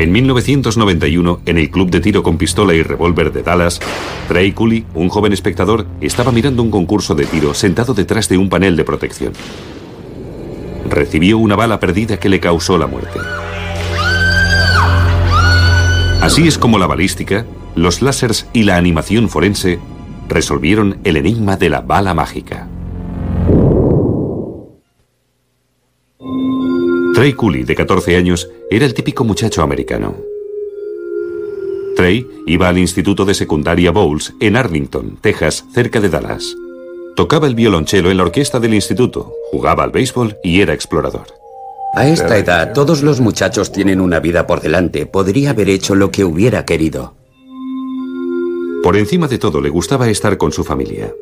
En 1991, en el club de tiro con pistola y revólver de Dallas, Trey Cooley, un joven espectador, estaba mirando un concurso de tiro sentado detrás de un panel de protección. Recibió una bala perdida que le causó la muerte. Así es como la balística, los láseres y la animación forense resolvieron el enigma de la bala mágica. Trey Cooley, de 14 años, era el típico muchacho americano. Trey iba al instituto de secundaria Bowles en Arlington, Texas, cerca de Dallas. Tocaba el violonchelo en la orquesta del instituto, jugaba al béisbol y era explorador. A esta edad, todos los muchachos tienen una vida por delante. Podría haber hecho lo que hubiera querido. Por encima de todo, le gustaba estar con su familia.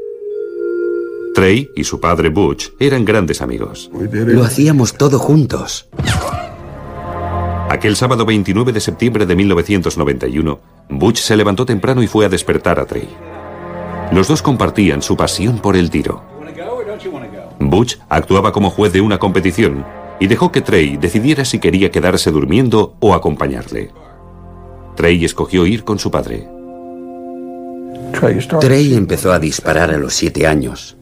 Trey y su padre Butch eran grandes amigos. Lo hacíamos todo juntos. Aquel sábado 29 de septiembre de 1991, Butch se levantó temprano y fue a despertar a Trey. Los dos compartían su pasión por el tiro. Butch actuaba como juez de una competición y dejó que Trey decidiera si quería quedarse durmiendo o acompañarle. Trey escogió ir con su padre. Trey empezó a disparar a los siete años.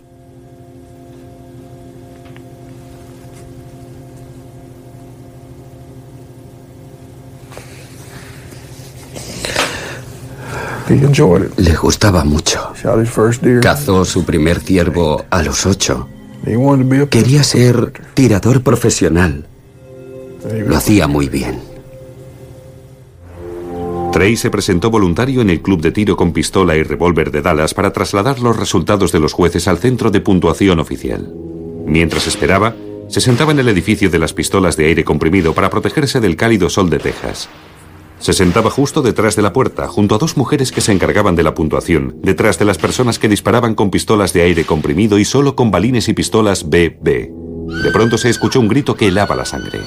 Le gustaba mucho. Cazó su primer ciervo a los ocho. Quería ser tirador profesional. Lo hacía muy bien. Trey se presentó voluntario en el club de tiro con pistola y revólver de Dallas para trasladar los resultados de los jueces al centro de puntuación oficial. Mientras esperaba, se sentaba en el edificio de las pistolas de aire comprimido para protegerse del cálido sol de Texas. Se sentaba justo detrás de la puerta, junto a dos mujeres que se encargaban de la puntuación, detrás de las personas que disparaban con pistolas de aire comprimido y solo con balines y pistolas BB. De pronto se escuchó un grito que helaba la sangre.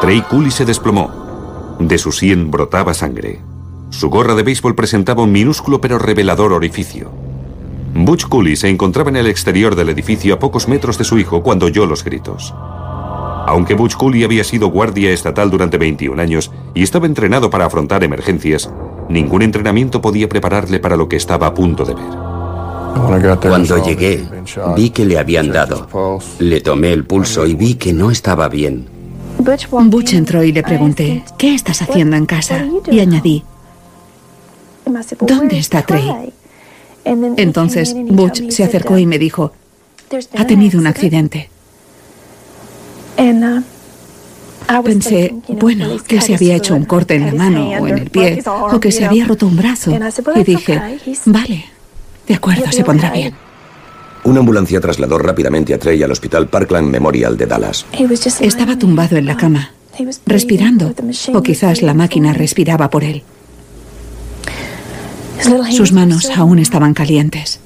Trey Cooley se desplomó. De su sien brotaba sangre. Su gorra de béisbol presentaba un minúsculo pero revelador orificio. Butch Cooley se encontraba en el exterior del edificio a pocos metros de su hijo cuando oyó los gritos. Aunque Butch Cooley había sido guardia estatal durante 21 años y estaba entrenado para afrontar emergencias, ningún entrenamiento podía prepararle para lo que estaba a punto de ver. Cuando llegué, vi que le habían dado. Le tomé el pulso y vi que no estaba bien. Butch entró y le pregunté, ¿qué estás haciendo en casa? Y añadí, ¿dónde está Trey? Entonces Butch se acercó y me dijo, ha tenido un accidente. Pensé, bueno, que se había hecho un corte en la mano o en el pie, o que se había roto un brazo. Y dije, vale, de acuerdo, se pondrá bien. Una ambulancia trasladó rápidamente a Trey al Hospital Parkland Memorial de Dallas. Estaba tumbado en la cama, respirando, o quizás la máquina respiraba por él. Sus manos aún estaban calientes.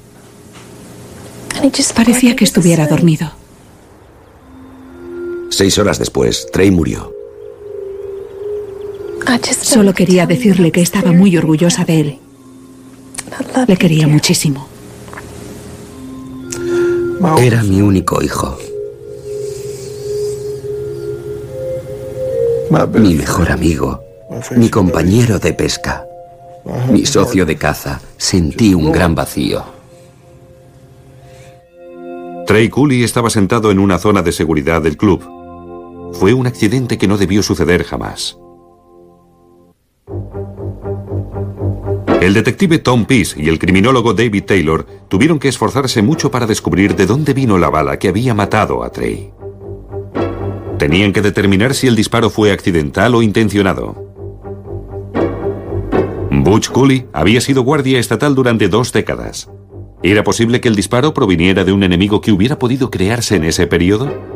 Parecía que estuviera dormido. Seis horas después, Trey murió. Solo quería decirle que estaba muy orgullosa de él. Le quería muchísimo. Era mi único hijo. Mi mejor amigo. Mi compañero de pesca. Mi socio de caza. Sentí un gran vacío. Trey Cooley estaba sentado en una zona de seguridad del club. Fue un accidente que no debió suceder jamás. El detective Tom Peace y el criminólogo David Taylor tuvieron que esforzarse mucho para descubrir de dónde vino la bala que había matado a Trey. Tenían que determinar si el disparo fue accidental o intencionado. Butch Cooley había sido guardia estatal durante dos décadas. ¿Era posible que el disparo proviniera de un enemigo que hubiera podido crearse en ese periodo?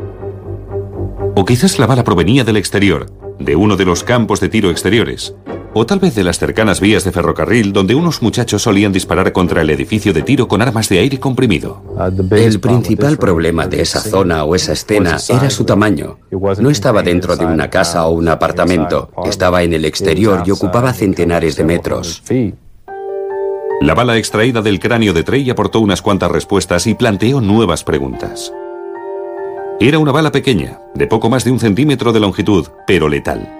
O quizás la bala provenía del exterior, de uno de los campos de tiro exteriores, o tal vez de las cercanas vías de ferrocarril donde unos muchachos solían disparar contra el edificio de tiro con armas de aire comprimido. El principal problema de esa zona o esa escena era su tamaño. No estaba dentro de una casa o un apartamento, estaba en el exterior y ocupaba centenares de metros. La bala extraída del cráneo de Trey aportó unas cuantas respuestas y planteó nuevas preguntas. Era una bala pequeña, de poco más de un centímetro de longitud, pero letal.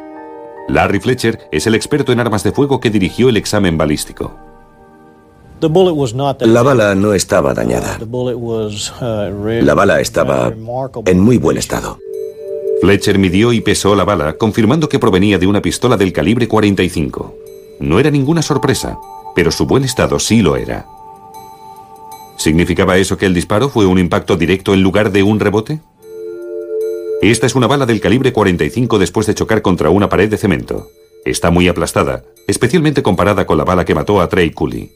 Larry Fletcher es el experto en armas de fuego que dirigió el examen balístico. La bala no estaba dañada. La bala estaba en muy buen estado. Fletcher midió y pesó la bala, confirmando que provenía de una pistola del calibre 45. No era ninguna sorpresa, pero su buen estado sí lo era. ¿Significaba eso que el disparo fue un impacto directo en lugar de un rebote? Esta es una bala del calibre 45 después de chocar contra una pared de cemento. Está muy aplastada, especialmente comparada con la bala que mató a Trey Cooley.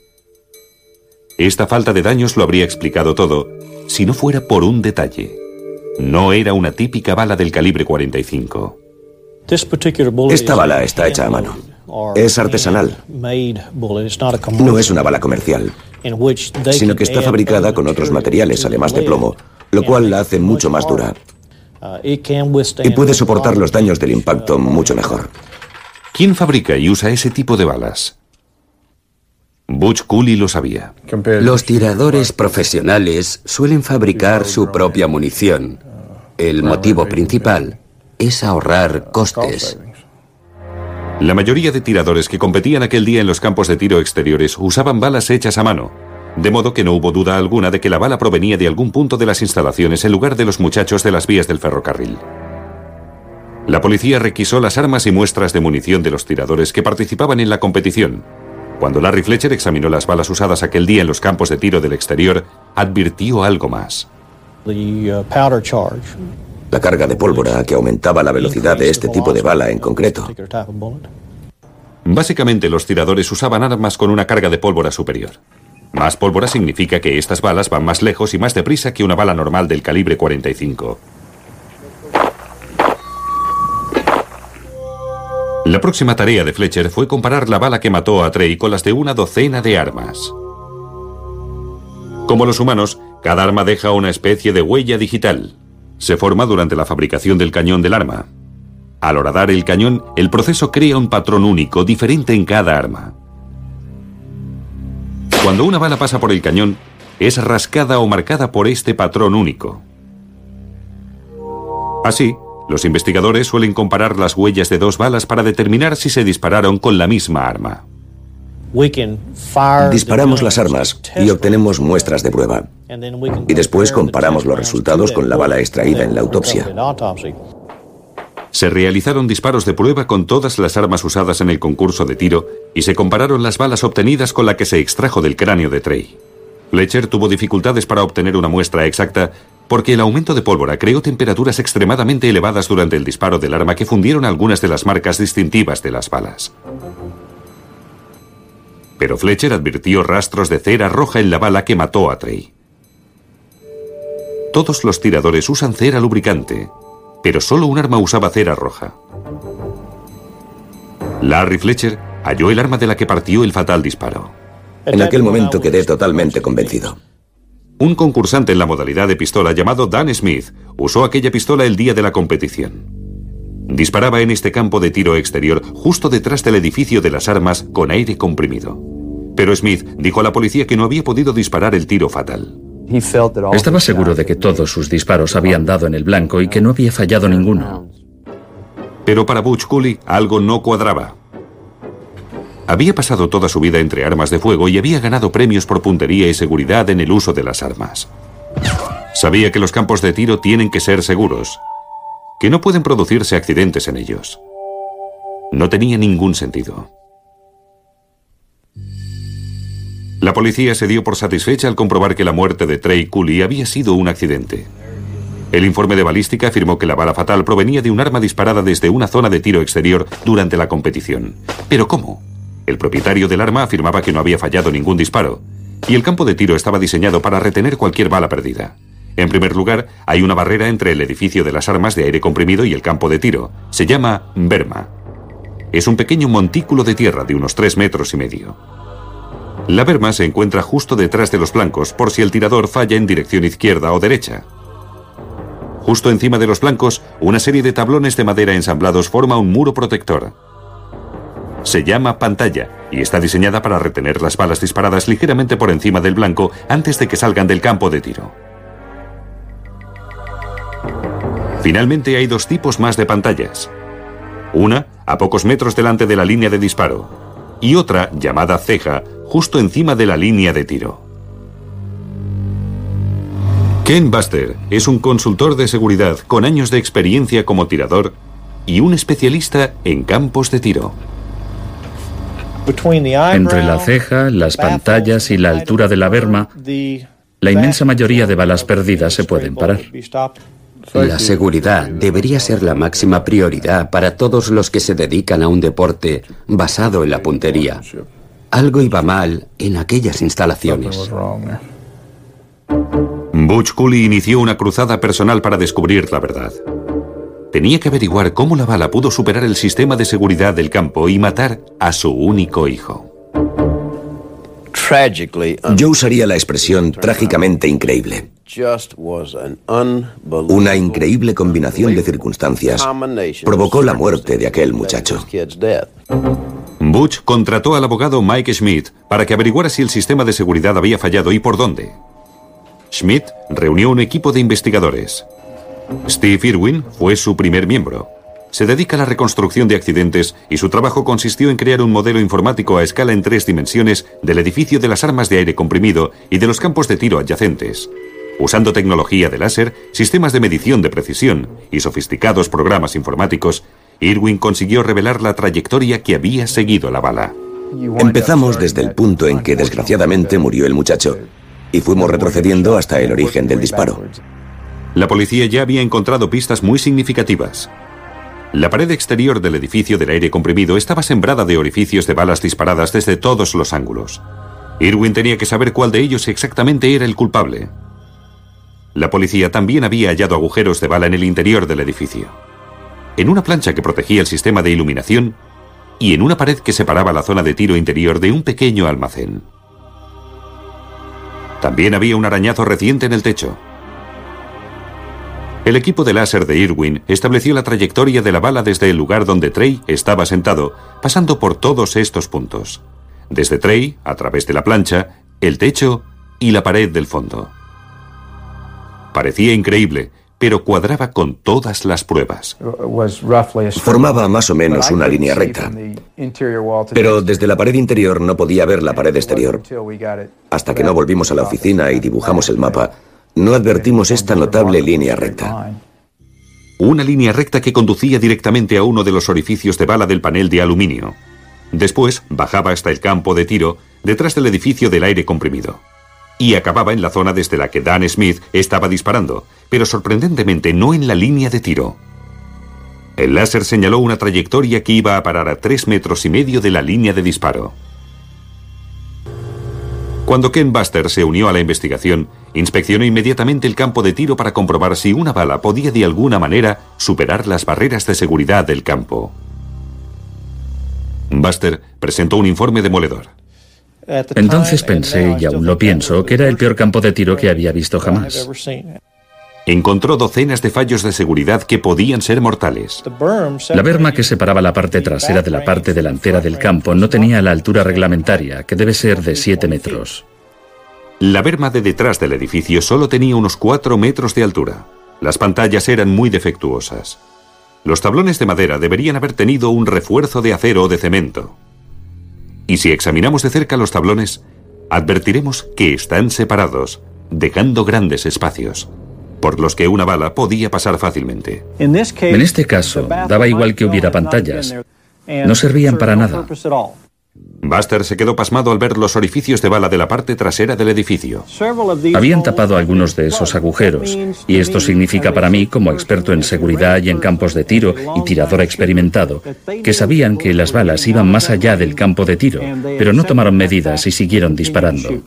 Esta falta de daños lo habría explicado todo, si no fuera por un detalle. No era una típica bala del calibre 45. Esta bala está hecha a mano. Es artesanal. No es una bala comercial, sino que está fabricada con otros materiales, además de plomo, lo cual la hace mucho más dura. Uh, y puede soportar los daños del impacto mucho mejor. ¿Quién fabrica y usa ese tipo de balas? Butch Cooley lo sabía. Los tiradores profesionales suelen fabricar su propia munición. El motivo principal es ahorrar costes. La mayoría de tiradores que competían aquel día en los campos de tiro exteriores usaban balas hechas a mano, de modo que no hubo duda alguna de que la bala provenía de algún punto de las instalaciones en lugar de los muchachos de las vías del ferrocarril. La policía requisó las armas y muestras de munición de los tiradores que participaban en la competición. Cuando Larry Fletcher examinó las balas usadas aquel día en los campos de tiro del exterior, advirtió algo más. Uh, la carga de pólvora que aumentaba la velocidad de este tipo de bala en concreto. Básicamente los tiradores usaban armas con una carga de pólvora superior. Más pólvora significa que estas balas van más lejos y más deprisa que una bala normal del calibre 45. La próxima tarea de Fletcher fue comparar la bala que mató a Trey con las de una docena de armas. Como los humanos, cada arma deja una especie de huella digital. Se forma durante la fabricación del cañón del arma. Al horadar el cañón, el proceso crea un patrón único, diferente en cada arma. Cuando una bala pasa por el cañón, es rascada o marcada por este patrón único. Así, los investigadores suelen comparar las huellas de dos balas para determinar si se dispararon con la misma arma. Disparamos las armas y obtenemos muestras de prueba. Y después comparamos los resultados con la bala extraída en la autopsia. Se realizaron disparos de prueba con todas las armas usadas en el concurso de tiro y se compararon las balas obtenidas con la que se extrajo del cráneo de Trey. Fletcher tuvo dificultades para obtener una muestra exacta porque el aumento de pólvora creó temperaturas extremadamente elevadas durante el disparo del arma que fundieron algunas de las marcas distintivas de las balas. Pero Fletcher advirtió rastros de cera roja en la bala que mató a Trey. Todos los tiradores usan cera lubricante, pero solo un arma usaba cera roja. Larry Fletcher halló el arma de la que partió el fatal disparo. En aquel momento quedé totalmente convencido. Un concursante en la modalidad de pistola llamado Dan Smith usó aquella pistola el día de la competición. Disparaba en este campo de tiro exterior justo detrás del edificio de las armas con aire comprimido. Pero Smith dijo a la policía que no había podido disparar el tiro fatal. Estaba seguro de que todos sus disparos habían dado en el blanco y que no había fallado ninguno. Pero para Butch Cooley algo no cuadraba. Había pasado toda su vida entre armas de fuego y había ganado premios por puntería y seguridad en el uso de las armas. Sabía que los campos de tiro tienen que ser seguros, que no pueden producirse accidentes en ellos. No tenía ningún sentido. La policía se dio por satisfecha al comprobar que la muerte de Trey Cooley había sido un accidente. El informe de balística afirmó que la bala fatal provenía de un arma disparada desde una zona de tiro exterior durante la competición. ¿Pero cómo? El propietario del arma afirmaba que no había fallado ningún disparo, y el campo de tiro estaba diseñado para retener cualquier bala perdida. En primer lugar, hay una barrera entre el edificio de las armas de aire comprimido y el campo de tiro. Se llama Berma. Es un pequeño montículo de tierra de unos tres metros y medio. La berma se encuentra justo detrás de los blancos por si el tirador falla en dirección izquierda o derecha. Justo encima de los blancos, una serie de tablones de madera ensamblados forma un muro protector. Se llama pantalla y está diseñada para retener las balas disparadas ligeramente por encima del blanco antes de que salgan del campo de tiro. Finalmente hay dos tipos más de pantallas. Una a pocos metros delante de la línea de disparo y otra llamada ceja justo encima de la línea de tiro. Ken Buster es un consultor de seguridad con años de experiencia como tirador y un especialista en campos de tiro. Entre la ceja, las pantallas y la altura de la berma, la inmensa mayoría de balas perdidas se pueden parar. La seguridad debería ser la máxima prioridad para todos los que se dedican a un deporte basado en la puntería. Algo iba mal en aquellas instalaciones. Butch Cooley inició una cruzada personal para descubrir la verdad. Tenía que averiguar cómo la bala pudo superar el sistema de seguridad del campo y matar a su único hijo. Yo usaría la expresión trágicamente increíble. Una increíble combinación de circunstancias provocó la muerte de aquel muchacho. Butch contrató al abogado Mike Schmidt para que averiguara si el sistema de seguridad había fallado y por dónde. Schmidt reunió un equipo de investigadores. Steve Irwin fue su primer miembro. Se dedica a la reconstrucción de accidentes y su trabajo consistió en crear un modelo informático a escala en tres dimensiones del edificio de las armas de aire comprimido y de los campos de tiro adyacentes. Usando tecnología de láser, sistemas de medición de precisión y sofisticados programas informáticos, Irwin consiguió revelar la trayectoria que había seguido la bala. Empezamos desde el punto en que desgraciadamente murió el muchacho y fuimos retrocediendo hasta el origen del disparo. La policía ya había encontrado pistas muy significativas. La pared exterior del edificio del aire comprimido estaba sembrada de orificios de balas disparadas desde todos los ángulos. Irwin tenía que saber cuál de ellos exactamente era el culpable. La policía también había hallado agujeros de bala en el interior del edificio. En una plancha que protegía el sistema de iluminación y en una pared que separaba la zona de tiro interior de un pequeño almacén. También había un arañazo reciente en el techo. El equipo de láser de Irwin estableció la trayectoria de la bala desde el lugar donde Trey estaba sentado, pasando por todos estos puntos. Desde Trey, a través de la plancha, el techo y la pared del fondo. Parecía increíble, pero cuadraba con todas las pruebas. Formaba más o menos una línea recta. Pero desde la pared interior no podía ver la pared exterior. Hasta que no volvimos a la oficina y dibujamos el mapa, no advertimos esta notable línea recta. Una línea recta que conducía directamente a uno de los orificios de bala del panel de aluminio. Después bajaba hasta el campo de tiro, detrás del edificio del aire comprimido. Y acababa en la zona desde la que Dan Smith estaba disparando, pero sorprendentemente no en la línea de tiro. El láser señaló una trayectoria que iba a parar a tres metros y medio de la línea de disparo. Cuando Ken Buster se unió a la investigación, inspeccionó inmediatamente el campo de tiro para comprobar si una bala podía de alguna manera superar las barreras de seguridad del campo. Buster presentó un informe demoledor. Entonces pensé, y aún lo pienso, que era el peor campo de tiro que había visto jamás encontró docenas de fallos de seguridad que podían ser mortales. La berma que separaba la parte trasera de la parte delantera del campo no tenía la altura reglamentaria, que debe ser de 7 metros. La berma de detrás del edificio solo tenía unos 4 metros de altura. Las pantallas eran muy defectuosas. Los tablones de madera deberían haber tenido un refuerzo de acero o de cemento. Y si examinamos de cerca los tablones, advertiremos que están separados, dejando grandes espacios por los que una bala podía pasar fácilmente. En este caso, daba igual que hubiera pantallas. No servían para nada. Buster se quedó pasmado al ver los orificios de bala de la parte trasera del edificio. Habían tapado algunos de esos agujeros, y esto significa para mí, como experto en seguridad y en campos de tiro y tirador experimentado, que sabían que las balas iban más allá del campo de tiro, pero no tomaron medidas y siguieron disparando.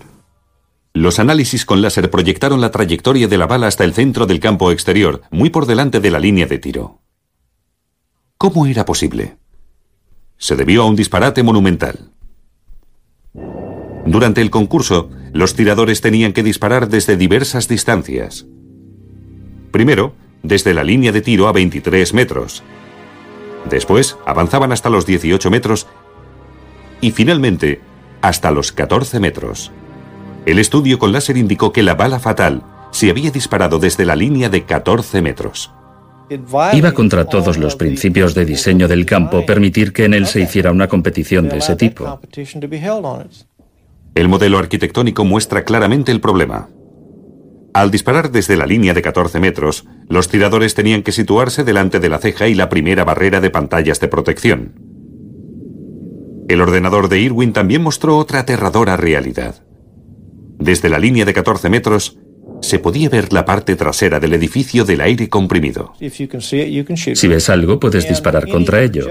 Los análisis con láser proyectaron la trayectoria de la bala hasta el centro del campo exterior, muy por delante de la línea de tiro. ¿Cómo era posible? Se debió a un disparate monumental. Durante el concurso, los tiradores tenían que disparar desde diversas distancias. Primero, desde la línea de tiro a 23 metros. Después, avanzaban hasta los 18 metros y finalmente hasta los 14 metros. El estudio con láser indicó que la bala fatal se había disparado desde la línea de 14 metros. Iba contra todos los principios de diseño del campo permitir que en él se hiciera una competición de ese tipo. El modelo arquitectónico muestra claramente el problema. Al disparar desde la línea de 14 metros, los tiradores tenían que situarse delante de la ceja y la primera barrera de pantallas de protección. El ordenador de Irwin también mostró otra aterradora realidad. Desde la línea de 14 metros, se podía ver la parte trasera del edificio del aire comprimido. Si ves algo, puedes disparar contra ello.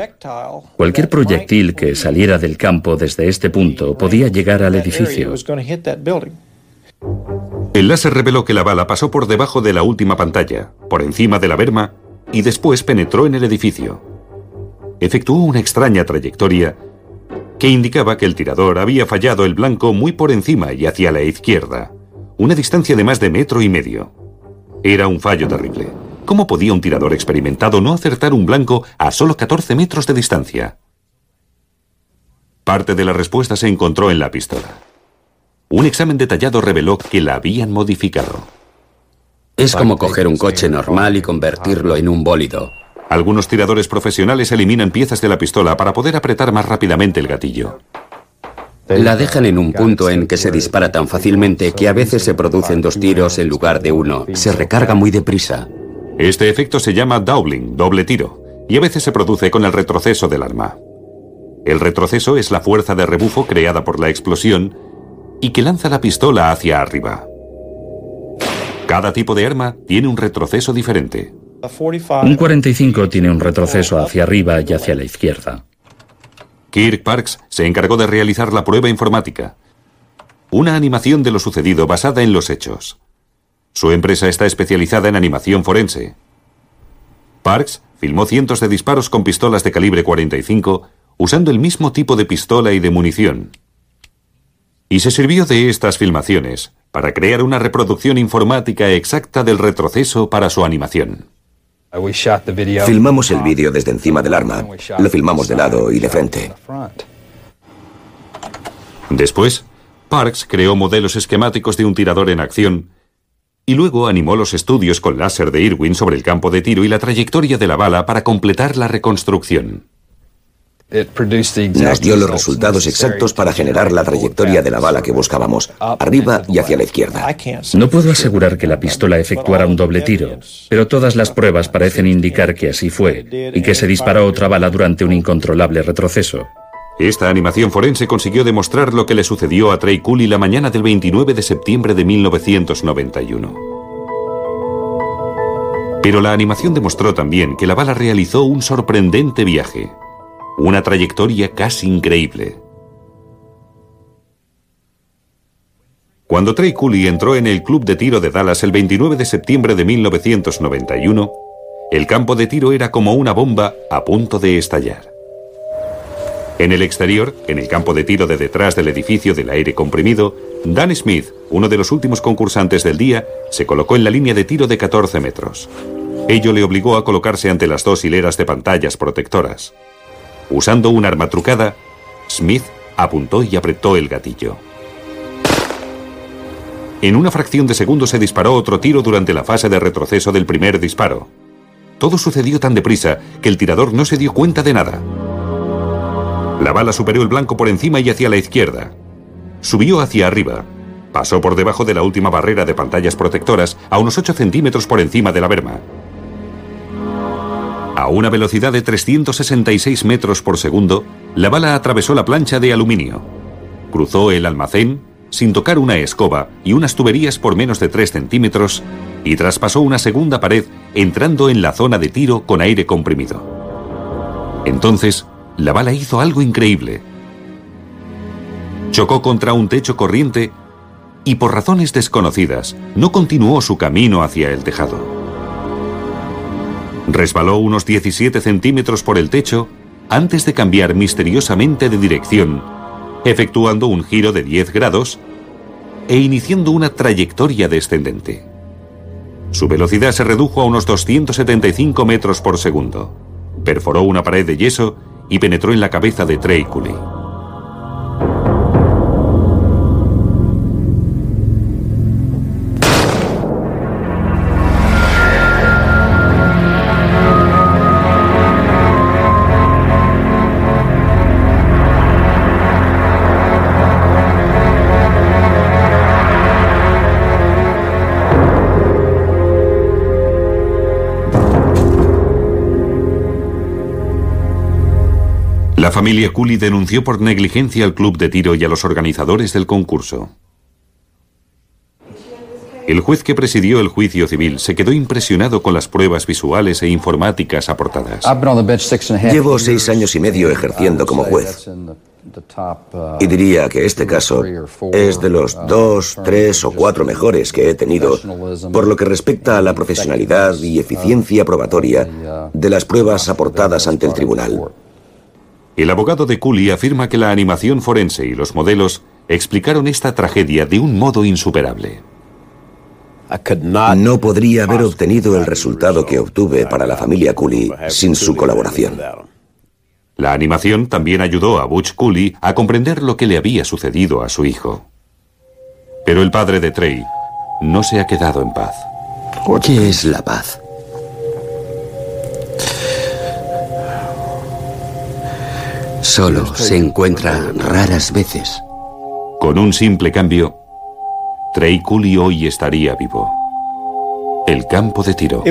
Cualquier proyectil que saliera del campo desde este punto podía llegar al edificio. El láser reveló que la bala pasó por debajo de la última pantalla, por encima de la berma, y después penetró en el edificio. Efectuó una extraña trayectoria que indicaba que el tirador había fallado el blanco muy por encima y hacia la izquierda una distancia de más de metro y medio. Era un fallo terrible. ¿Cómo podía un tirador experimentado no acertar un blanco a solo 14 metros de distancia? Parte de la respuesta se encontró en la pistola. Un examen detallado reveló que la habían modificado. Es como coger un coche normal y convertirlo en un bólido. Algunos tiradores profesionales eliminan piezas de la pistola para poder apretar más rápidamente el gatillo. La dejan en un punto en que se dispara tan fácilmente que a veces se producen dos tiros en lugar de uno. Se recarga muy deprisa. Este efecto se llama doubling, doble tiro, y a veces se produce con el retroceso del arma. El retroceso es la fuerza de rebufo creada por la explosión y que lanza la pistola hacia arriba. Cada tipo de arma tiene un retroceso diferente. Un 45 tiene un retroceso hacia arriba y hacia la izquierda. Kirk Parks se encargó de realizar la prueba informática. Una animación de lo sucedido basada en los hechos. Su empresa está especializada en animación forense. Parks filmó cientos de disparos con pistolas de calibre 45 usando el mismo tipo de pistola y de munición. Y se sirvió de estas filmaciones para crear una reproducción informática exacta del retroceso para su animación. Filmamos el vídeo desde encima del arma. Lo filmamos de lado y de frente. Después, Parks creó modelos esquemáticos de un tirador en acción y luego animó los estudios con láser de Irwin sobre el campo de tiro y la trayectoria de la bala para completar la reconstrucción. Nos dio los resultados exactos para generar la trayectoria de la bala que buscábamos, arriba y hacia la izquierda. No puedo asegurar que la pistola efectuara un doble tiro, pero todas las pruebas parecen indicar que así fue y que se disparó otra bala durante un incontrolable retroceso. Esta animación forense consiguió demostrar lo que le sucedió a Trey Cooley la mañana del 29 de septiembre de 1991. Pero la animación demostró también que la bala realizó un sorprendente viaje. Una trayectoria casi increíble. Cuando Trey Cooley entró en el club de tiro de Dallas el 29 de septiembre de 1991, el campo de tiro era como una bomba a punto de estallar. En el exterior, en el campo de tiro de detrás del edificio del aire comprimido, Dan Smith, uno de los últimos concursantes del día, se colocó en la línea de tiro de 14 metros. Ello le obligó a colocarse ante las dos hileras de pantallas protectoras. Usando un arma trucada, Smith apuntó y apretó el gatillo. En una fracción de segundo se disparó otro tiro durante la fase de retroceso del primer disparo. Todo sucedió tan deprisa que el tirador no se dio cuenta de nada. La bala superó el blanco por encima y hacia la izquierda. Subió hacia arriba. Pasó por debajo de la última barrera de pantallas protectoras a unos 8 centímetros por encima de la berma. A una velocidad de 366 metros por segundo, la bala atravesó la plancha de aluminio. Cruzó el almacén sin tocar una escoba y unas tuberías por menos de 3 centímetros y traspasó una segunda pared entrando en la zona de tiro con aire comprimido. Entonces, la bala hizo algo increíble. Chocó contra un techo corriente y por razones desconocidas no continuó su camino hacia el tejado. Resbaló unos 17 centímetros por el techo antes de cambiar misteriosamente de dirección, efectuando un giro de 10 grados e iniciando una trayectoria descendente. Su velocidad se redujo a unos 275 metros por segundo. Perforó una pared de yeso y penetró en la cabeza de Trey. Familia Cooley denunció por negligencia al club de tiro y a los organizadores del concurso. El juez que presidió el juicio civil se quedó impresionado con las pruebas visuales e informáticas aportadas. Llevo seis años y medio ejerciendo como juez. Y diría que este caso es de los dos, tres o cuatro mejores que he tenido por lo que respecta a la profesionalidad y eficiencia probatoria de las pruebas aportadas ante el tribunal. El abogado de Cooley afirma que la animación forense y los modelos explicaron esta tragedia de un modo insuperable. No podría haber obtenido el resultado que obtuve para la familia Cooley sin su colaboración. La animación también ayudó a Butch Cooley a comprender lo que le había sucedido a su hijo. Pero el padre de Trey no se ha quedado en paz. ¿Qué es la paz? Solo se encuentra raras veces. Con un simple cambio, Trey Cooley hoy estaría vivo. El campo de tiro.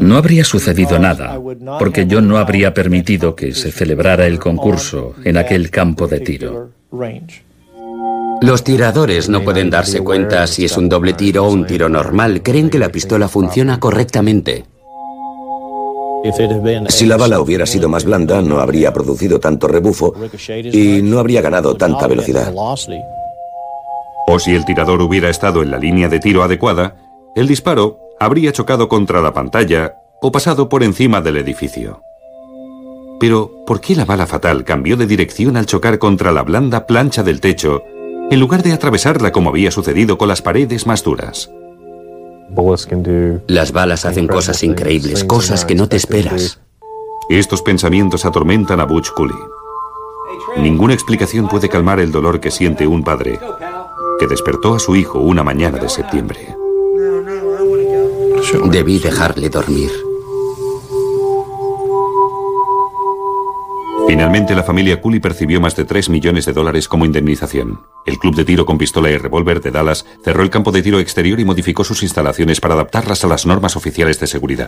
No habría sucedido nada, porque yo no habría permitido que se celebrara el concurso en aquel campo de tiro. Los tiradores no pueden darse cuenta si es un doble tiro o un tiro normal. Creen que la pistola funciona correctamente. Si la bala hubiera sido más blanda, no habría producido tanto rebufo y no habría ganado tanta velocidad. O si el tirador hubiera estado en la línea de tiro adecuada, el disparo habría chocado contra la pantalla o pasado por encima del edificio. Pero, ¿por qué la bala fatal cambió de dirección al chocar contra la blanda plancha del techo en lugar de atravesarla como había sucedido con las paredes más duras? Las balas hacen cosas increíbles, cosas que no te esperas. Estos pensamientos atormentan a Butch Cooley. Ninguna explicación puede calmar el dolor que siente un padre que despertó a su hijo una mañana de septiembre. Debí dejarle dormir. Finalmente, la familia Cooley percibió más de 3 millones de dólares como indemnización. El club de tiro con pistola y revólver de Dallas cerró el campo de tiro exterior y modificó sus instalaciones para adaptarlas a las normas oficiales de seguridad.